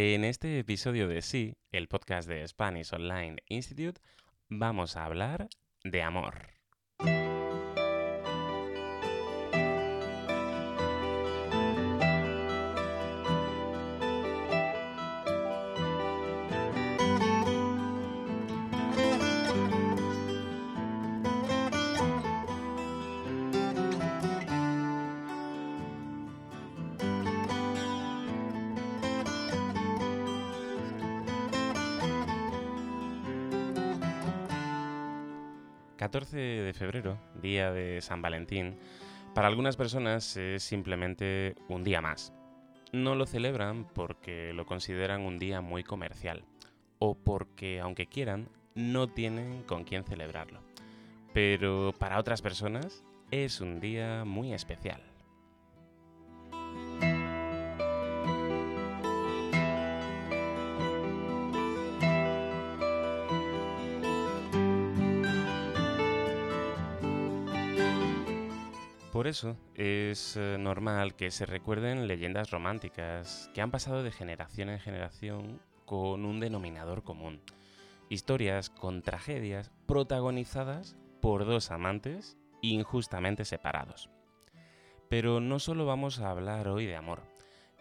En este episodio de Sí, el podcast de Spanish Online Institute, vamos a hablar de amor. 14 de febrero, día de San Valentín, para algunas personas es simplemente un día más. No lo celebran porque lo consideran un día muy comercial o porque, aunque quieran, no tienen con quién celebrarlo. Pero para otras personas es un día muy especial. Por eso es eh, normal que se recuerden leyendas románticas que han pasado de generación en generación con un denominador común. Historias con tragedias protagonizadas por dos amantes injustamente separados. Pero no solo vamos a hablar hoy de amor.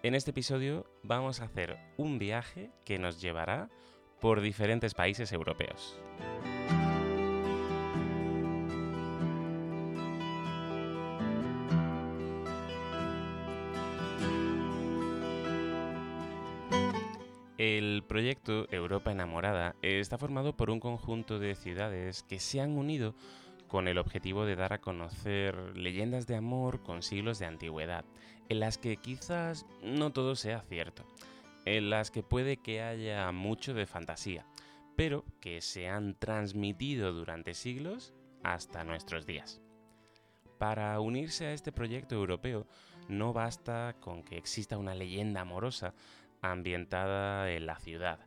En este episodio vamos a hacer un viaje que nos llevará por diferentes países europeos. El proyecto Europa Enamorada está formado por un conjunto de ciudades que se han unido con el objetivo de dar a conocer leyendas de amor con siglos de antigüedad, en las que quizás no todo sea cierto, en las que puede que haya mucho de fantasía, pero que se han transmitido durante siglos hasta nuestros días. Para unirse a este proyecto europeo no basta con que exista una leyenda amorosa, ambientada en la ciudad.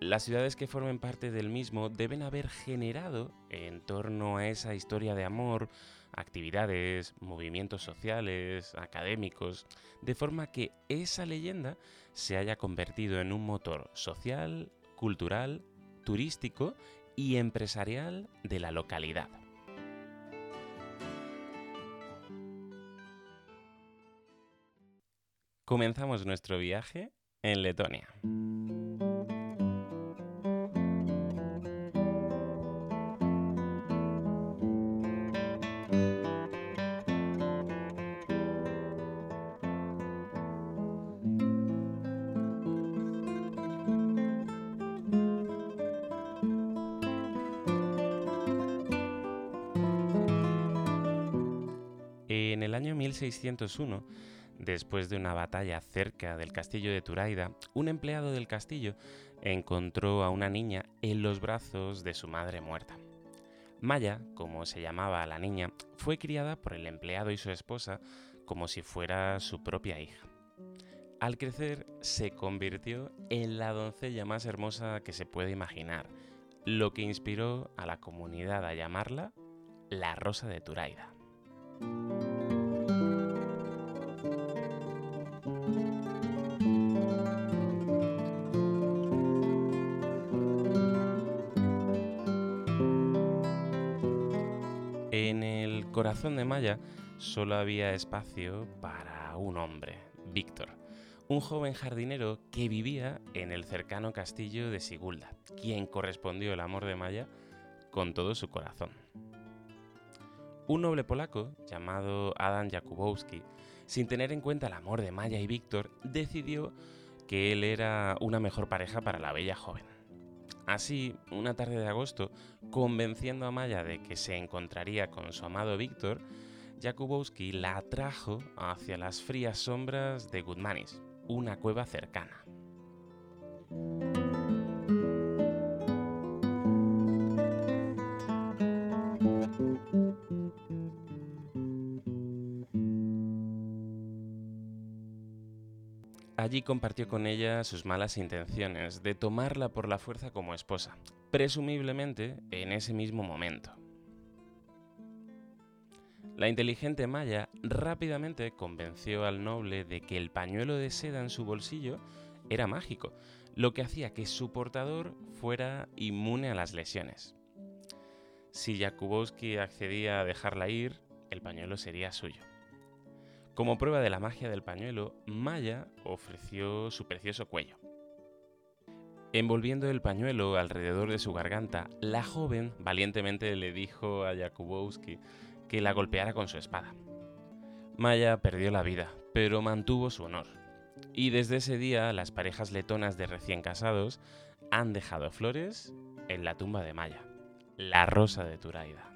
Las ciudades que formen parte del mismo deben haber generado en torno a esa historia de amor actividades, movimientos sociales, académicos, de forma que esa leyenda se haya convertido en un motor social, cultural, turístico y empresarial de la localidad. Comenzamos nuestro viaje en Letonia. En el año 1601, Después de una batalla cerca del castillo de Turaida, un empleado del castillo encontró a una niña en los brazos de su madre muerta. Maya, como se llamaba la niña, fue criada por el empleado y su esposa como si fuera su propia hija. Al crecer se convirtió en la doncella más hermosa que se puede imaginar, lo que inspiró a la comunidad a llamarla la Rosa de Turaida. En el corazón de Maya solo había espacio para un hombre, Víctor, un joven jardinero que vivía en el cercano castillo de Sigulda, quien correspondió el amor de Maya con todo su corazón. Un noble polaco llamado Adam Jakubowski, sin tener en cuenta el amor de Maya y Víctor, decidió que él era una mejor pareja para la bella joven. Así, una tarde de agosto, convenciendo a Maya de que se encontraría con su amado Víctor, Jakubowski la atrajo hacia las frías sombras de Gudmanis, una cueva cercana. Allí compartió con ella sus malas intenciones de tomarla por la fuerza como esposa, presumiblemente en ese mismo momento. La inteligente Maya rápidamente convenció al noble de que el pañuelo de seda en su bolsillo era mágico, lo que hacía que su portador fuera inmune a las lesiones. Si Jakubowski accedía a dejarla ir, el pañuelo sería suyo. Como prueba de la magia del pañuelo, Maya ofreció su precioso cuello. Envolviendo el pañuelo alrededor de su garganta, la joven valientemente le dijo a Jakubowski que la golpeara con su espada. Maya perdió la vida, pero mantuvo su honor. Y desde ese día las parejas letonas de recién casados han dejado flores en la tumba de Maya, la rosa de Turaida.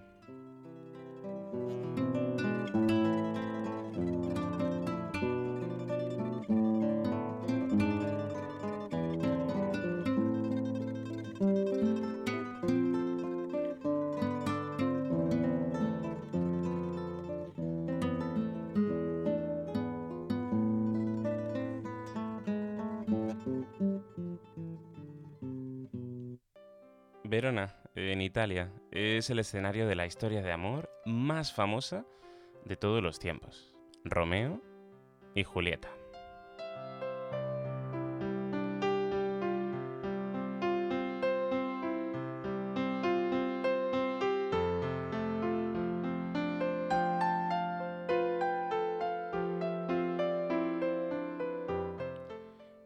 Verona, en Italia, es el escenario de la historia de amor más famosa de todos los tiempos. Romeo y Julieta.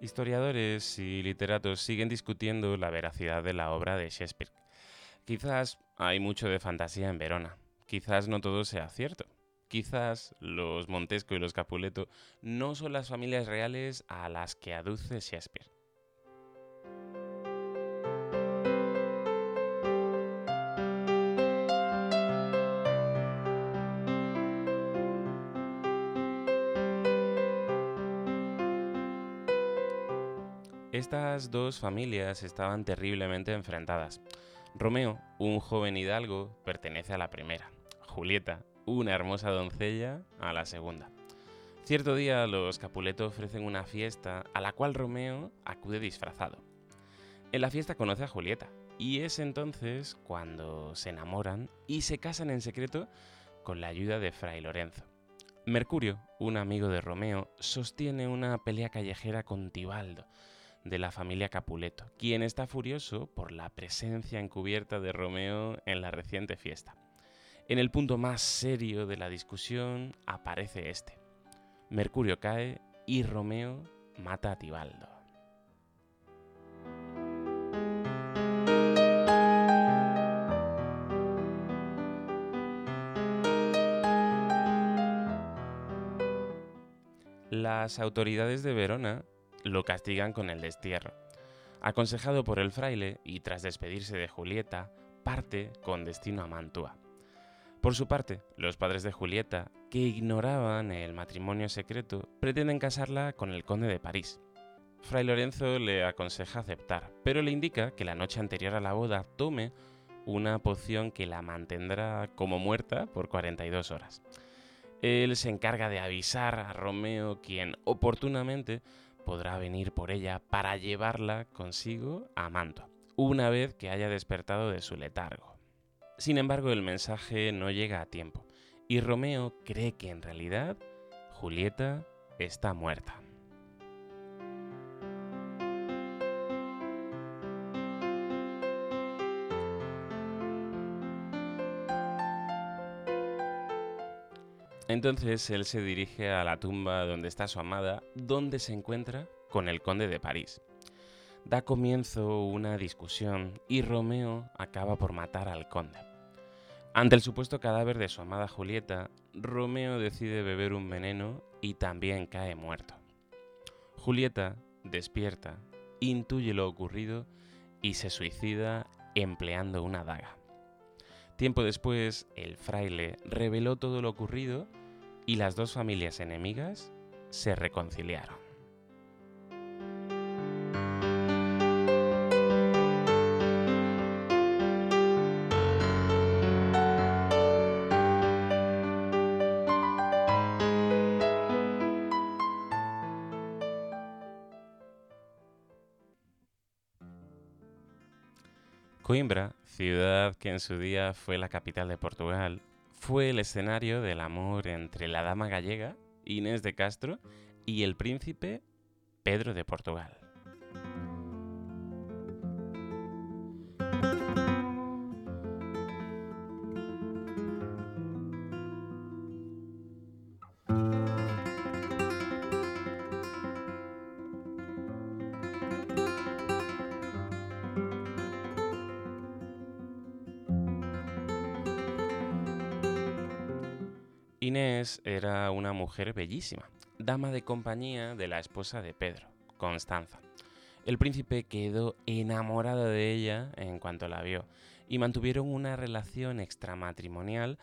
Historiadores y literatos siguen discutiendo la veracidad de la obra de Shakespeare. Quizás hay mucho de fantasía en Verona, quizás no todo sea cierto. Quizás los Montesco y los Capuleto no son las familias reales a las que aduce Shakespeare. Estas dos familias estaban terriblemente enfrentadas. Romeo, un joven hidalgo, pertenece a la primera. Julieta, una hermosa doncella, a la segunda. Cierto día los Capuleto ofrecen una fiesta a la cual Romeo acude disfrazado. En la fiesta conoce a Julieta y es entonces cuando se enamoran y se casan en secreto con la ayuda de Fray Lorenzo. Mercurio, un amigo de Romeo, sostiene una pelea callejera con Tibaldo, de la familia Capuleto, quien está furioso por la presencia encubierta de Romeo en la reciente fiesta. En el punto más serio de la discusión aparece este. Mercurio cae y Romeo mata a Tibaldo. Las autoridades de Verona lo castigan con el destierro. Aconsejado por el fraile y tras despedirse de Julieta, parte con destino a Mantua. Por su parte, los padres de Julieta, que ignoraban el matrimonio secreto, pretenden casarla con el conde de París. Fray Lorenzo le aconseja aceptar, pero le indica que la noche anterior a la boda tome una poción que la mantendrá como muerta por 42 horas. Él se encarga de avisar a Romeo, quien oportunamente podrá venir por ella para llevarla consigo a Mantua, una vez que haya despertado de su letargo. Sin embargo, el mensaje no llega a tiempo, y Romeo cree que en realidad Julieta está muerta. Entonces él se dirige a la tumba donde está su amada, donde se encuentra con el conde de París. Da comienzo una discusión y Romeo acaba por matar al conde. Ante el supuesto cadáver de su amada Julieta, Romeo decide beber un veneno y también cae muerto. Julieta despierta, intuye lo ocurrido y se suicida empleando una daga. Tiempo después, el fraile reveló todo lo ocurrido y las dos familias enemigas se reconciliaron. Coimbra, ciudad que en su día fue la capital de Portugal, fue el escenario del amor entre la dama gallega, Inés de Castro, y el príncipe Pedro de Portugal. Inés era una mujer bellísima, dama de compañía de la esposa de Pedro, Constanza. El príncipe quedó enamorado de ella en cuanto la vio y mantuvieron una relación extramatrimonial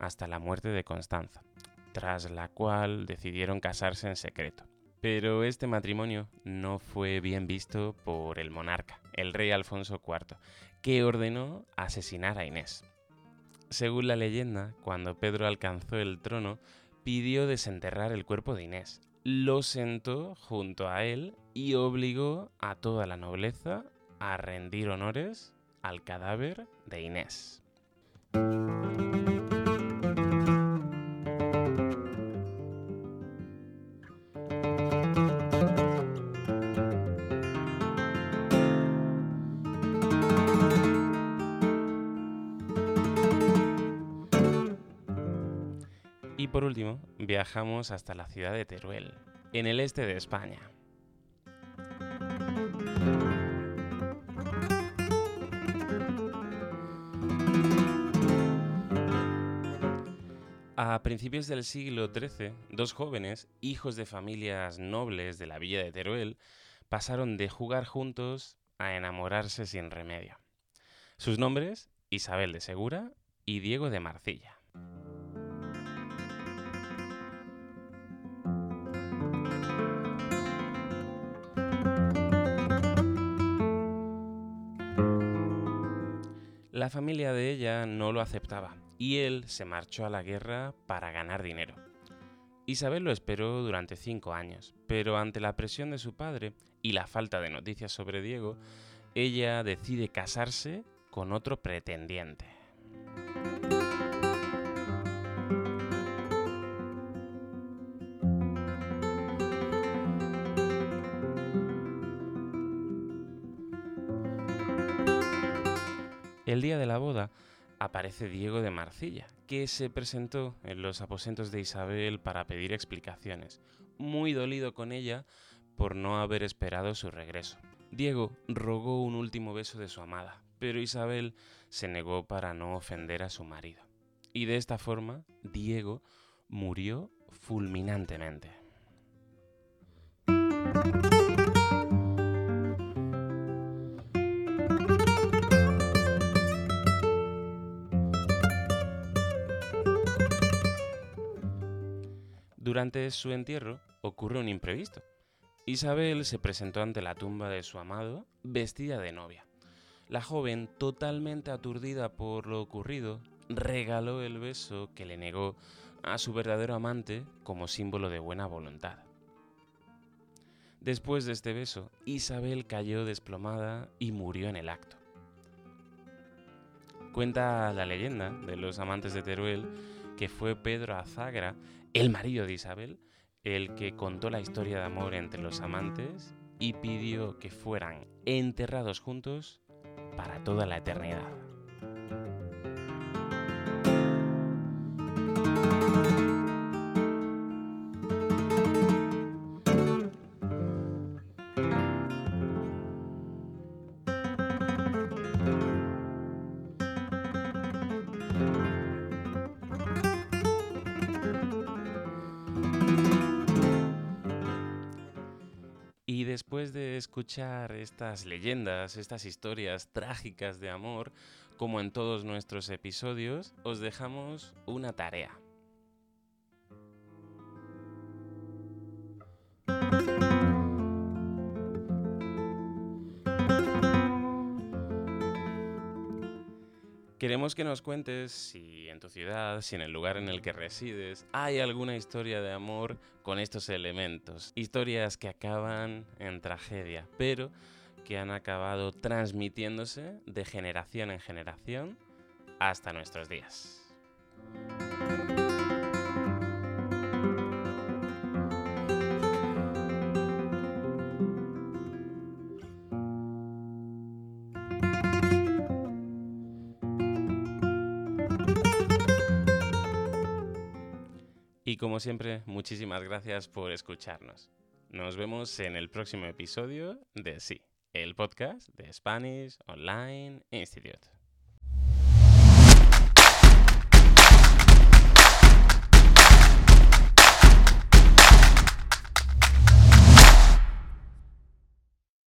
hasta la muerte de Constanza, tras la cual decidieron casarse en secreto. Pero este matrimonio no fue bien visto por el monarca, el rey Alfonso IV, que ordenó asesinar a Inés. Según la leyenda, cuando Pedro alcanzó el trono, pidió desenterrar el cuerpo de Inés, lo sentó junto a él y obligó a toda la nobleza a rendir honores al cadáver de Inés. Por último, viajamos hasta la ciudad de Teruel, en el este de España. A principios del siglo XIII, dos jóvenes, hijos de familias nobles de la villa de Teruel, pasaron de jugar juntos a enamorarse sin remedio. Sus nombres, Isabel de Segura y Diego de Marcilla. La familia de ella no lo aceptaba y él se marchó a la guerra para ganar dinero. Isabel lo esperó durante cinco años, pero ante la presión de su padre y la falta de noticias sobre Diego, ella decide casarse con otro pretendiente. El día de la boda aparece Diego de Marcilla, que se presentó en los aposentos de Isabel para pedir explicaciones, muy dolido con ella por no haber esperado su regreso. Diego rogó un último beso de su amada, pero Isabel se negó para no ofender a su marido. Y de esta forma, Diego murió fulminantemente. Durante su entierro ocurre un imprevisto. Isabel se presentó ante la tumba de su amado vestida de novia. La joven, totalmente aturdida por lo ocurrido, regaló el beso que le negó a su verdadero amante como símbolo de buena voluntad. Después de este beso, Isabel cayó desplomada y murió en el acto. Cuenta la leyenda de los amantes de Teruel que fue Pedro Azagra el marido de Isabel, el que contó la historia de amor entre los amantes y pidió que fueran enterrados juntos para toda la eternidad. Después de escuchar estas leyendas, estas historias trágicas de amor, como en todos nuestros episodios, os dejamos una tarea. Queremos que nos cuentes si en tu ciudad, si en el lugar en el que resides, hay alguna historia de amor con estos elementos. Historias que acaban en tragedia, pero que han acabado transmitiéndose de generación en generación hasta nuestros días. Como siempre, muchísimas gracias por escucharnos. Nos vemos en el próximo episodio de Sí, el podcast de Spanish Online Institute.